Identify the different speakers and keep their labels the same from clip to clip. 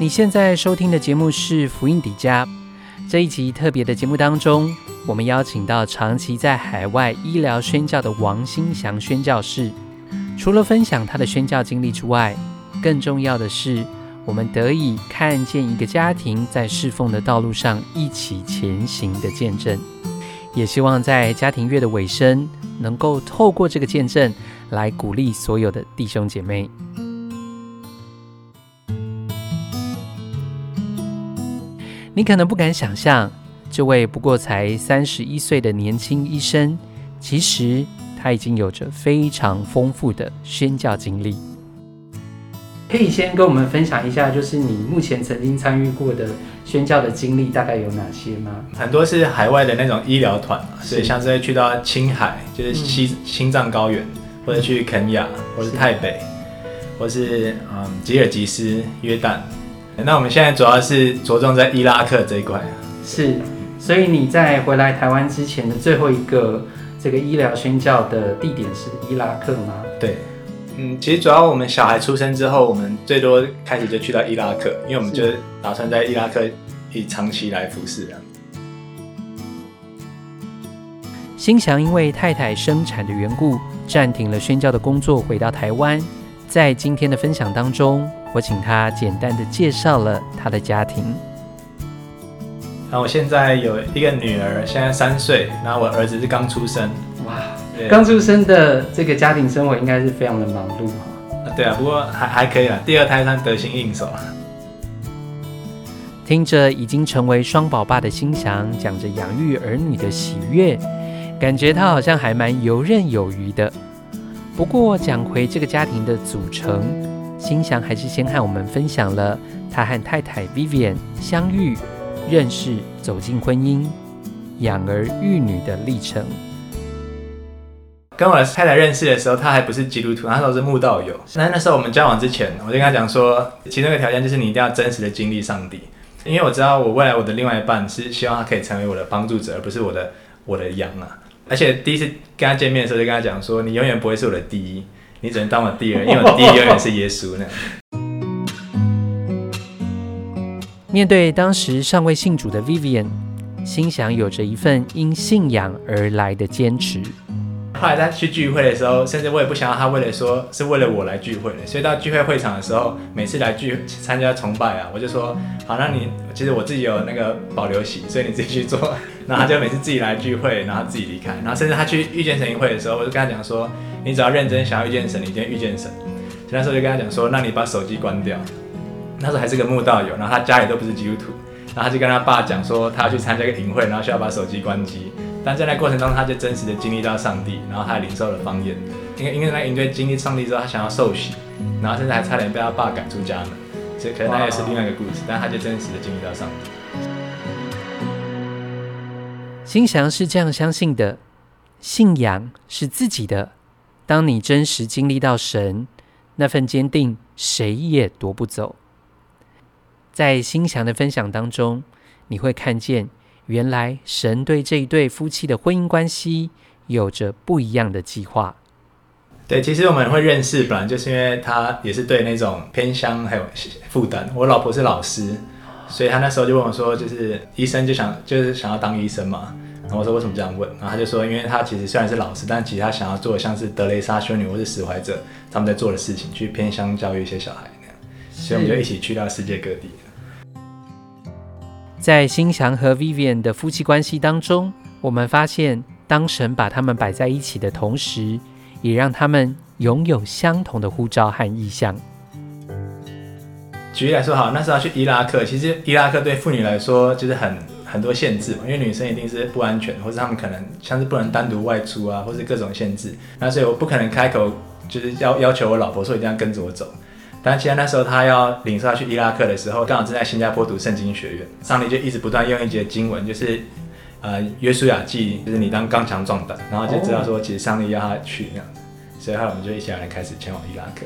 Speaker 1: 你现在收听的节目是福音底迦。这一集特别的节目当中，我们邀请到长期在海外医疗宣教的王新祥宣教士。除了分享他的宣教经历之外，更重要的是，我们得以看见一个家庭在侍奉的道路上一起前行的见证。也希望在家庭月的尾声，能够透过这个见证来鼓励所有的弟兄姐妹。你可能不敢想象，这位不过才三十一岁的年轻医生，其实他已经有着非常丰富的宣教经历。可以先跟我们分享一下，就是你目前曾经参与过的宣教的经历大概有哪些吗？
Speaker 2: 很多是海外的那种医疗团，所以像是会去到青海，就是西青藏高原，或者去肯亚，或是泰北，或是嗯吉尔吉斯、约旦。那我们现在主要是着重在伊拉克这一块。
Speaker 1: 是，所以你在回来台湾之前的最后一个这个医疗宣教的地点是伊拉克吗？
Speaker 2: 对，嗯，其实主要我们小孩出生之后，我们最多开始就去到伊拉克，因为我们就打算在伊拉克以长期来服侍。
Speaker 1: 新祥因为太太生产的缘故，暂停了宣教的工作，回到台湾。在今天的分享当中。我请他简单的介绍了他的家庭。
Speaker 2: 然后我现在有一个女儿，现在三岁，然后我儿子是刚出生。哇，
Speaker 1: 刚出生的这个家庭生活应该是非常的忙碌哈。
Speaker 2: 对啊，不过还还可以啦，第二胎算得心应手。
Speaker 1: 听着已经成为双宝爸的心祥，讲着养育儿女的喜悦，感觉他好像还蛮游刃有余的。不过讲回这个家庭的组成。心祥还是先和我们分享了他和太太 Vivian 相遇、认识、走进婚姻、养儿育女的历程。
Speaker 2: 跟我太太认识的时候，她还不是基督徒，那时候是慕道友。那那时候我们交往之前，我就跟她讲说，其中一个条件就是你一定要真实的经历上帝，因为我知道我未来我的另外一半是希望他可以成为我的帮助者，而不是我的我的羊啊。而且第一次跟他见面的时候，就跟他讲说，你永远不会是我的第一。你只能当我第二，因为我第一永远是耶稣那样。
Speaker 1: 面对当时尚未信主的 Vivian，心想有着一份因信仰而来的坚持。
Speaker 2: 后来他去聚会的时候，甚至我也不想要他为了说是为了我来聚会的，所以到聚会会场的时候，每次来聚参加崇拜啊，我就说好，那你其实我自己有那个保留席，所以你自己去做。然后他就每次自己来聚会，然后自己离开。然后甚至他去遇见神营会的时候，我就跟他讲说。你只要认真想要遇见神，你一定遇见神。那时候就跟他讲说，那你把手机关掉。那时候还是个慕道友，然后他家里都不是基督徒，然后他就跟他爸讲说，他要去参加一个营会，然后需要把手机关机。但在那过程中，他就真实的经历到上帝，然后他还领受了方言。因为因为那营队经历上帝之后，他想要受洗，然后甚至还差点被他爸赶出家门。所以可能那也是另外一个故事，但他就真实的经历到上帝。
Speaker 1: 心祥是这样相信的，信仰是自己的。当你真实经历到神那份坚定，谁也夺不走。在心祥的分享当中，你会看见，原来神对这一对夫妻的婚姻关系有着不一样的计划。
Speaker 2: 对，其实我们会认识，本来就是因为他也是对那种偏乡还有负担。我老婆是老师，所以他那时候就问我说：“就是医生就想就是想要当医生嘛。”然后我说为什么这样问？然后他就说，因为他其实虽然是老师，但其实他想要做的像是德雷莎修女或是史怀者他们在做的事情，去偏乡教育一些小孩那样。所以我们就一起去到世界各地。
Speaker 1: 在新祥和 Vivian 的夫妻关系当中，我们发现，当神把他们摆在一起的同时，也让他们拥有相同的护照和意向。
Speaker 2: 举例来说，好，那时候去伊拉克，其实伊拉克对妇女来说就是很。很多限制嘛，因为女生一定是不安全，或者他们可能像是不能单独外出啊，或是各种限制。那所以我不可能开口就是要要求我老婆说一定要跟着我走。但其实那时候他要领受要去伊拉克的时候，刚好正在新加坡读圣经学院，上帝就一直不断用一节经文，就是呃约书亚记，就是你当刚强壮胆，然后就知道说其实上帝要他去那样子。所以后来我们就一起来开始前往伊拉克，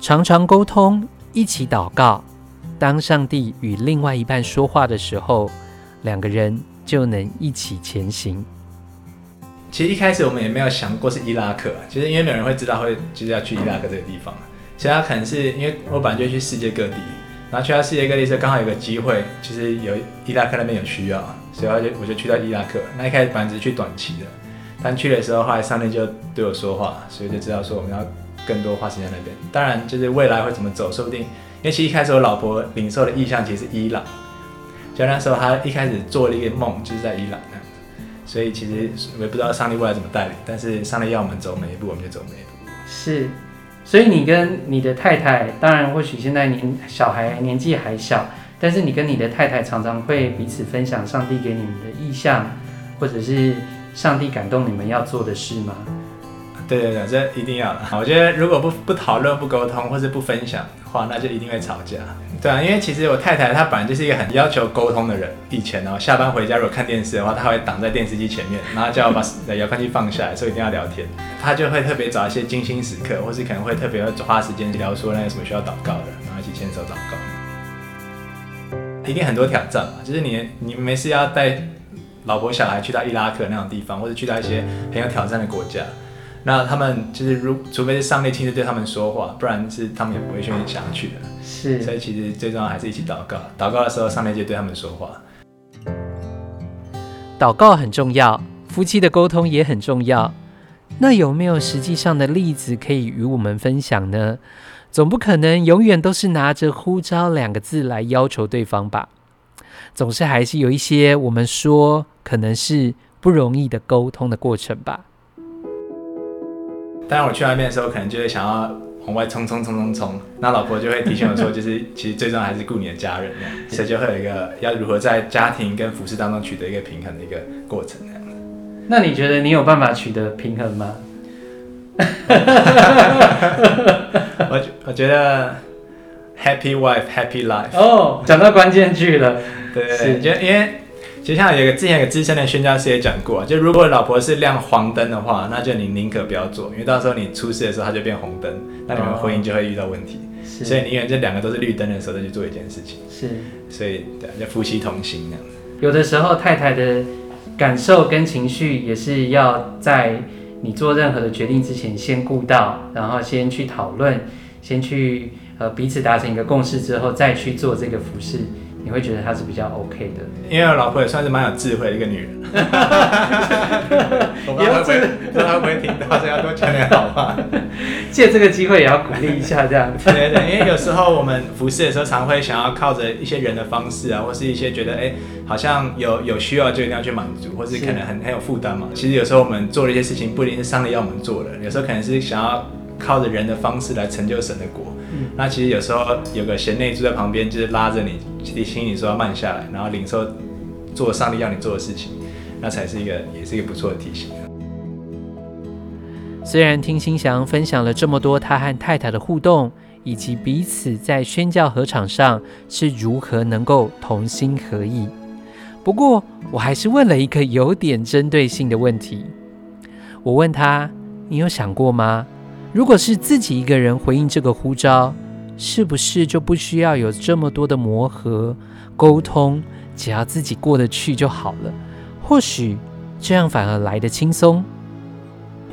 Speaker 1: 常常沟通，一起祷告。当上帝与另外一半说话的时候，两个人就能一起前行。
Speaker 2: 其实一开始我们也没有想过是伊拉克，其实因为没有人会知道会就是要去伊拉克这个地方。其实他可能是因为我本来就去世界各地，然后去到世界各地时候，刚好有个机会，其实有伊拉克那边有需要，所以我就我就去到伊拉克。那一开始本来只是去短期的，但去的时候，后来上帝就对我说话，所以就知道说我们要更多花时间那边。当然，就是未来会怎么走，说不定。因为其实一开始我老婆领受的意向其实是伊朗，就那时候她一开始做了一个梦，就是在伊朗那样子。所以其实我也不知道上帝未来怎么带领，但是上帝要我们走每一步，我们就走每一步。
Speaker 1: 是。所以你跟你的太太，当然或许现在年小孩年纪还小，但是你跟你的太太常常会彼此分享上帝给你们的意向，或者是上帝感动你们要做的事吗？
Speaker 2: 对对对，这一定要。我觉得如果不不讨论、不沟通，或是不分享的话，那就一定会吵架。对啊，因为其实我太太她本来就是一个很要求沟通的人。以前呢，下班回家如果看电视的话，她会挡在电视机前面，然后叫我把 遥控器放下来，说一定要聊天。她就会特别找一些精心时刻，或是可能会特别花时间聊说那个什么需要祷告的，然后一起牵手祷告。一定很多挑战嘛，就是你你没事要带老婆小孩去到伊拉克那种地方，或者去到一些很有挑战的国家。那他们就是，如除非是上帝亲自对他们说话，不然是他们也不会愿意想要去的。
Speaker 1: 是，
Speaker 2: 所以其实最重要还是一起祷告。祷告的时候，上帝就对他们说话。
Speaker 1: 祷告很重要，夫妻的沟通也很重要。那有没有实际上的例子可以与我们分享呢？总不可能永远都是拿着“呼召”两个字来要求对方吧？总是还是有一些我们说可能是不容易的沟通的过程吧。
Speaker 2: 当然，我去外面的时候，可能就会想要往外冲冲冲冲冲，那老婆就会提醒我说，就是 其实最重要还是顾你的家人，所以就会有一个要如何在家庭跟服饰当中取得一个平衡的一个过程那样子。
Speaker 1: 那你觉得你有办法取得平衡吗？
Speaker 2: 我我觉得 happy wife happy life。
Speaker 1: 哦，讲到关键句了，
Speaker 2: 对因为。就像有个之前有个资深的宣教师也讲过，就如果老婆是亮黄灯的话，那就你宁可不要做，因为到时候你出事的时候，它就变红灯，那你们婚姻就会遇到问题。所以宁愿这两个都是绿灯的时候再去做一件事情。
Speaker 1: 是，
Speaker 2: 所以对，就夫妻同心那样。
Speaker 1: 有的时候太太的感受跟情绪也是要在你做任何的决定之前先顾到，然后先去讨论，先去呃彼此达成一个共识之后再去做这个服饰。你会觉得她是比较 OK 的，
Speaker 2: 因为我老婆也算是蛮有智慧的一个女人。我不知道会不会，不知道会不会听到，所以要多讲点好话。
Speaker 1: 借这个机会也要鼓励一下，这样。
Speaker 2: 对对，因为有时候我们服侍的时候，常会想要靠着一些人的方式啊，或是一些觉得哎，好像有有需要就一定要去满足，或是可能很很有负担嘛。其实有时候我们做了一些事情，不一定是上帝要我们做的，有时候可能是想要靠着人的方式来成就神的国。那其实有时候有个贤内助在旁边，就是拉着你，提醒你说要慢下来，然后领受做上帝要你做的事情，那才是一个，也是一个不错的提醒。
Speaker 1: 虽然听新祥分享了这么多他和太太的互动，以及彼此在宣教合场上是如何能够同心合意，不过我还是问了一个有点针对性的问题。我问他：“你有想过吗？”如果是自己一个人回应这个呼召，是不是就不需要有这么多的磨合、沟通？只要自己过得去就好了。或许这样反而来得轻松。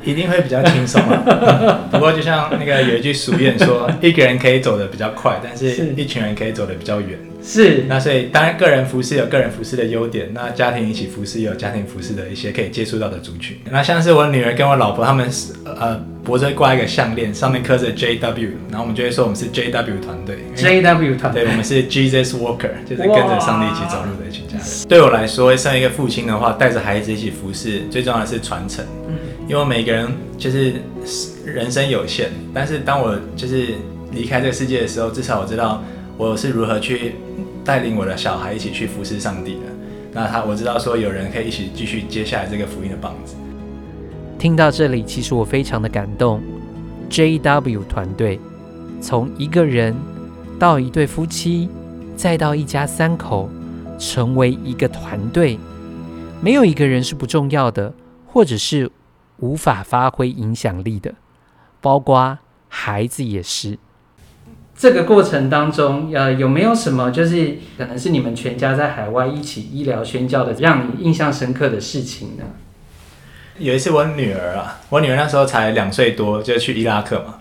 Speaker 2: 一定会比较轻松啊。不过就像那个有一句俗谚说，一个人可以走得比较快，但是一群人可以走得比较远。
Speaker 1: 是，
Speaker 2: 那所以当然个人服饰有个人服饰的优点，那家庭一起服饰也有家庭服饰的一些可以接触到的族群。那像是我女儿跟我老婆，他们是呃脖子挂一个项链，上面刻着 JW，然后我们就会说我们是 JW 团队。
Speaker 1: JW 团队，
Speaker 2: 对，我们是 Jesus Walker，就是跟着上帝一起走路的一群家人。对我来说，身为一个父亲的话，带着孩子一起服侍，最重要的是传承。嗯，因为每个人就是人生有限，但是当我就是离开这个世界的时候，至少我知道我是如何去。带领我的小孩一起去服侍上帝的，那他我知道说有人可以一起继续接下来这个福音的棒子。
Speaker 1: 听到这里，其实我非常的感动。JW 团队从一个人到一对夫妻，再到一家三口，成为一个团队，没有一个人是不重要的，或者是无法发挥影响力的，包括孩子也是。这个过程当中，呃，有没有什么就是可能是你们全家在海外一起医疗宣教的，让你印象深刻的事情呢？
Speaker 2: 有一次我女儿啊，我女儿那时候才两岁多，就去伊拉克嘛。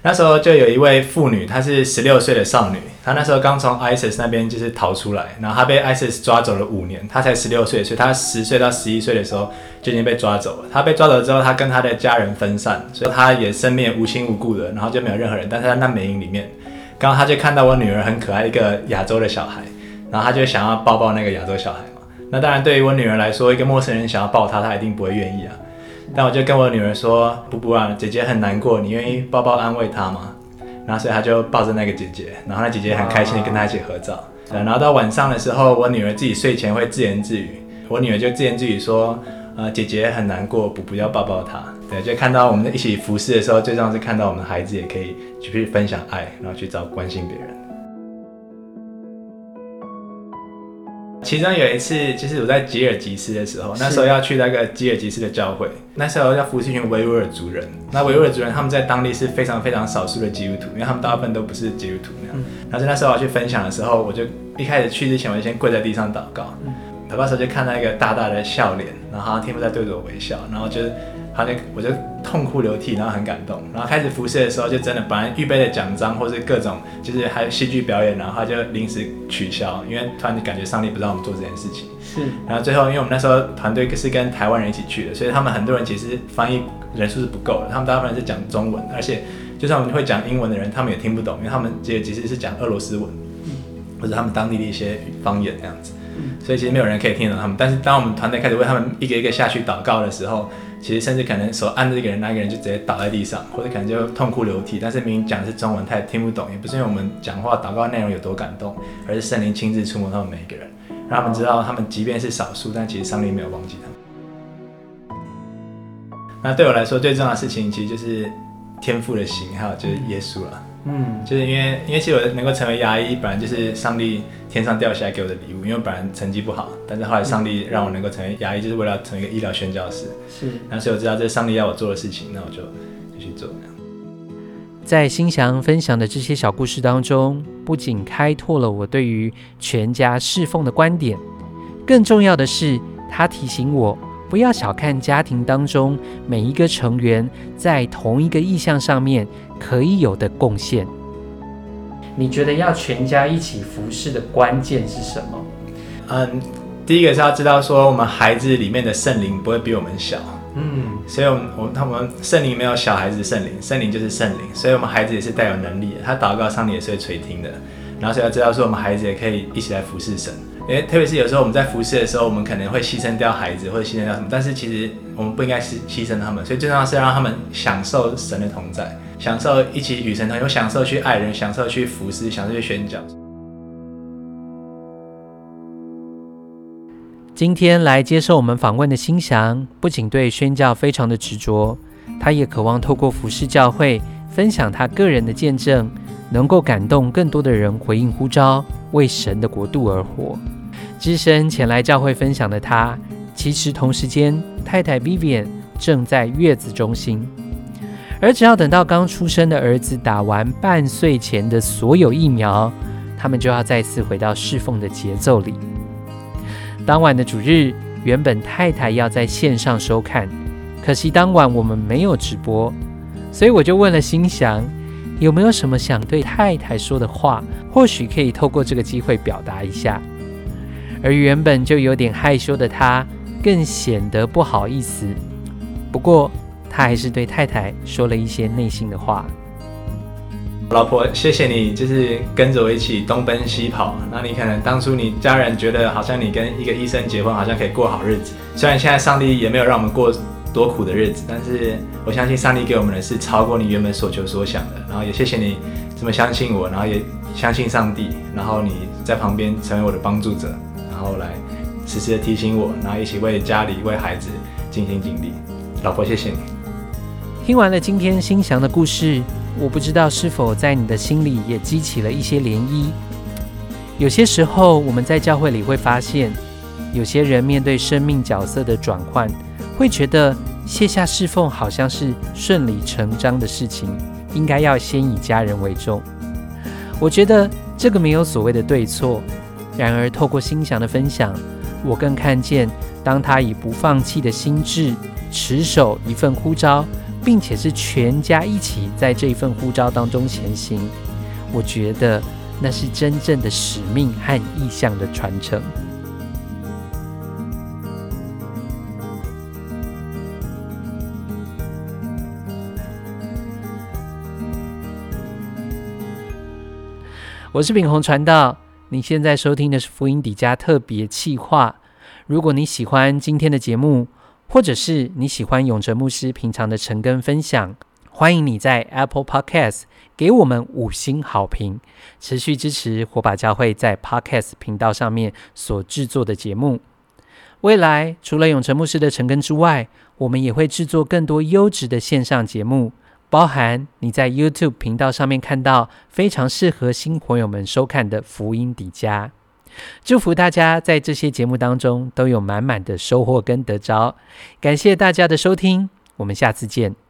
Speaker 2: 那时候就有一位妇女，她是十六岁的少女，她那时候刚从 ISIS 那边就是逃出来，然后她被 ISIS 抓走了五年，她才十六岁，所以她十岁到十一岁的时候就已经被抓走了。她被抓走之后，她跟她的家人分散，所以她也生命无亲无故的，然后就没有任何人。但是在难民营里面，刚刚她就看到我女儿很可爱一个亚洲的小孩，然后她就想要抱抱那个亚洲小孩。那当然对于我女儿来说，一个陌生人想要抱她，她一定不会愿意啊。但我就跟我女儿说：“布布啊，姐姐很难过，你愿意抱抱安慰她吗？”然后所以她就抱着那个姐姐，然后那姐姐很开心的跟她一起合照。然后到晚上的时候，我女儿自己睡前会自言自语，我女儿就自言自语说：“呃，姐姐很难过，布布要抱抱她。”对，就看到我们一起服侍的时候，最重要是看到我们的孩子也可以去分享爱，然后去找关心别人。其中有一次，就是我在吉尔吉斯的时候，那时候要去那个吉尔吉斯的教会，那时候要服侍一群维吾尔族人。那维吾尔族人他们在当地是非常非常少数的基督徒，因为他们大部分都不是基督徒那样。然后那时候我去分享的时候，我就一开始去之前，我就先跪在地上祷告，祷告时候就看到一个大大的笑脸，然后他天父在对着我微笑，然后就。他就我就痛哭流涕，然后很感动，然后开始辐射的时候，就真的本来预备的奖章或是各种，就是还有戏剧表演，然后他就临时取消，因为突然就感觉上帝不让我们做这件事情。
Speaker 1: 是。
Speaker 2: 然后最后，因为我们那时候团队是跟台湾人一起去的，所以他们很多人其实翻译人数是不够的，他们大部分是讲中文，而且就算我们会讲英文的人，他们也听不懂，因为他们其实其实是讲俄罗斯文，或者他们当地的一些方言这样子，所以其实没有人可以听懂他们。但是当我们团队开始为他们一个一个下去祷告的时候，其实甚至可能手按着一个人，那个人就直接倒在地上，或者可能就痛哭流涕。但是明明讲的是中文，他也听不懂。也不是因为我们讲话祷告内容有多感动，而是圣灵亲自触摸他们每一个人，让他们知道他们即便是少数，但其实上帝没有忘记他们。那对我来说最重要的事情，其实就是天赋的心，还有就是耶稣了。嗯，就是因为因为其实我能够成为牙医，本来就是上帝天上掉下来给我的礼物。因为本来成绩不好，但是后来上帝让我能够成为牙医，就是为了成为一个医疗宣教师。
Speaker 1: 是，
Speaker 2: 那所以我知道这是上帝要我做的事情，那我就就去做。
Speaker 1: 在新祥分享的这些小故事当中，不仅开拓了我对于全家侍奉的观点，更重要的是，他提醒我不要小看家庭当中每一个成员在同一个意向上面。可以有的贡献，你觉得要全家一起服侍的关键是什么？
Speaker 2: 嗯，第一个是要知道说，我们孩子里面的圣灵不会比我们小，嗯，所以我们我他们圣灵没有小孩子圣灵，圣灵就是圣灵，所以我们孩子也是带有能力的，他祷告上帝也是会垂听的。然后所以要知道说，我们孩子也可以一起来服侍神。特别是有时候我们在服侍的时候，我们可能会牺牲掉孩子或者牺牲掉什么，但是其实我们不应该牺牺牲他们，所以最重要是让他们享受神的同在，享受一起与神同，有享受去爱人，享受去服侍，享受去宣讲。
Speaker 1: 今天来接受我们访问的心祥，不仅对宣教非常的执着，他也渴望透过服侍教会，分享他个人的见证。能够感动更多的人回应呼召，为神的国度而活。只身前来教会分享的他，其实同时间太太 Vivian 正在月子中心，而只要等到刚出生的儿子打完半岁前的所有疫苗，他们就要再次回到侍奉的节奏里。当晚的主日，原本太太要在线上收看，可惜当晚我们没有直播，所以我就问了心祥。有没有什么想对太太说的话？或许可以透过这个机会表达一下。而原本就有点害羞的他，更显得不好意思。不过，他还是对太太说了一些内心的话。
Speaker 2: 老婆，谢谢你，就是跟着我一起东奔西跑。那你可能当初你家人觉得好像你跟一个医生结婚，好像可以过好日子。虽然现在上帝也没有让我们过。多苦的日子，但是我相信上帝给我们的是超过你原本所求所想的。然后也谢谢你这么相信我，然后也相信上帝，然后你在旁边成为我的帮助者，然后来时时的提醒我，然后一起为家里为孩子尽心尽力。老婆，谢谢你。
Speaker 1: 听完了今天心祥的故事，我不知道是否在你的心里也激起了一些涟漪。有些时候我们在教会里会发现，有些人面对生命角色的转换。会觉得卸下侍奉好像是顺理成章的事情，应该要先以家人为重。我觉得这个没有所谓的对错。然而，透过心祥的分享，我更看见，当他以不放弃的心智，持守一份呼召，并且是全家一起在这一份呼召当中前行。我觉得那是真正的使命和意向的传承。我是炳宏传道，你现在收听的是福音底家特别企划。如果你喜欢今天的节目，或者是你喜欢永哲牧师平常的晨更分享，欢迎你在 Apple Podcast 给我们五星好评，持续支持火把教会在 Podcast 频道上面所制作的节目。未来除了永哲牧师的晨更之外，我们也会制作更多优质的线上节目。包含你在 YouTube 频道上面看到非常适合新朋友们收看的福音底家，祝福大家在这些节目当中都有满满的收获跟得着。感谢大家的收听，我们下次见。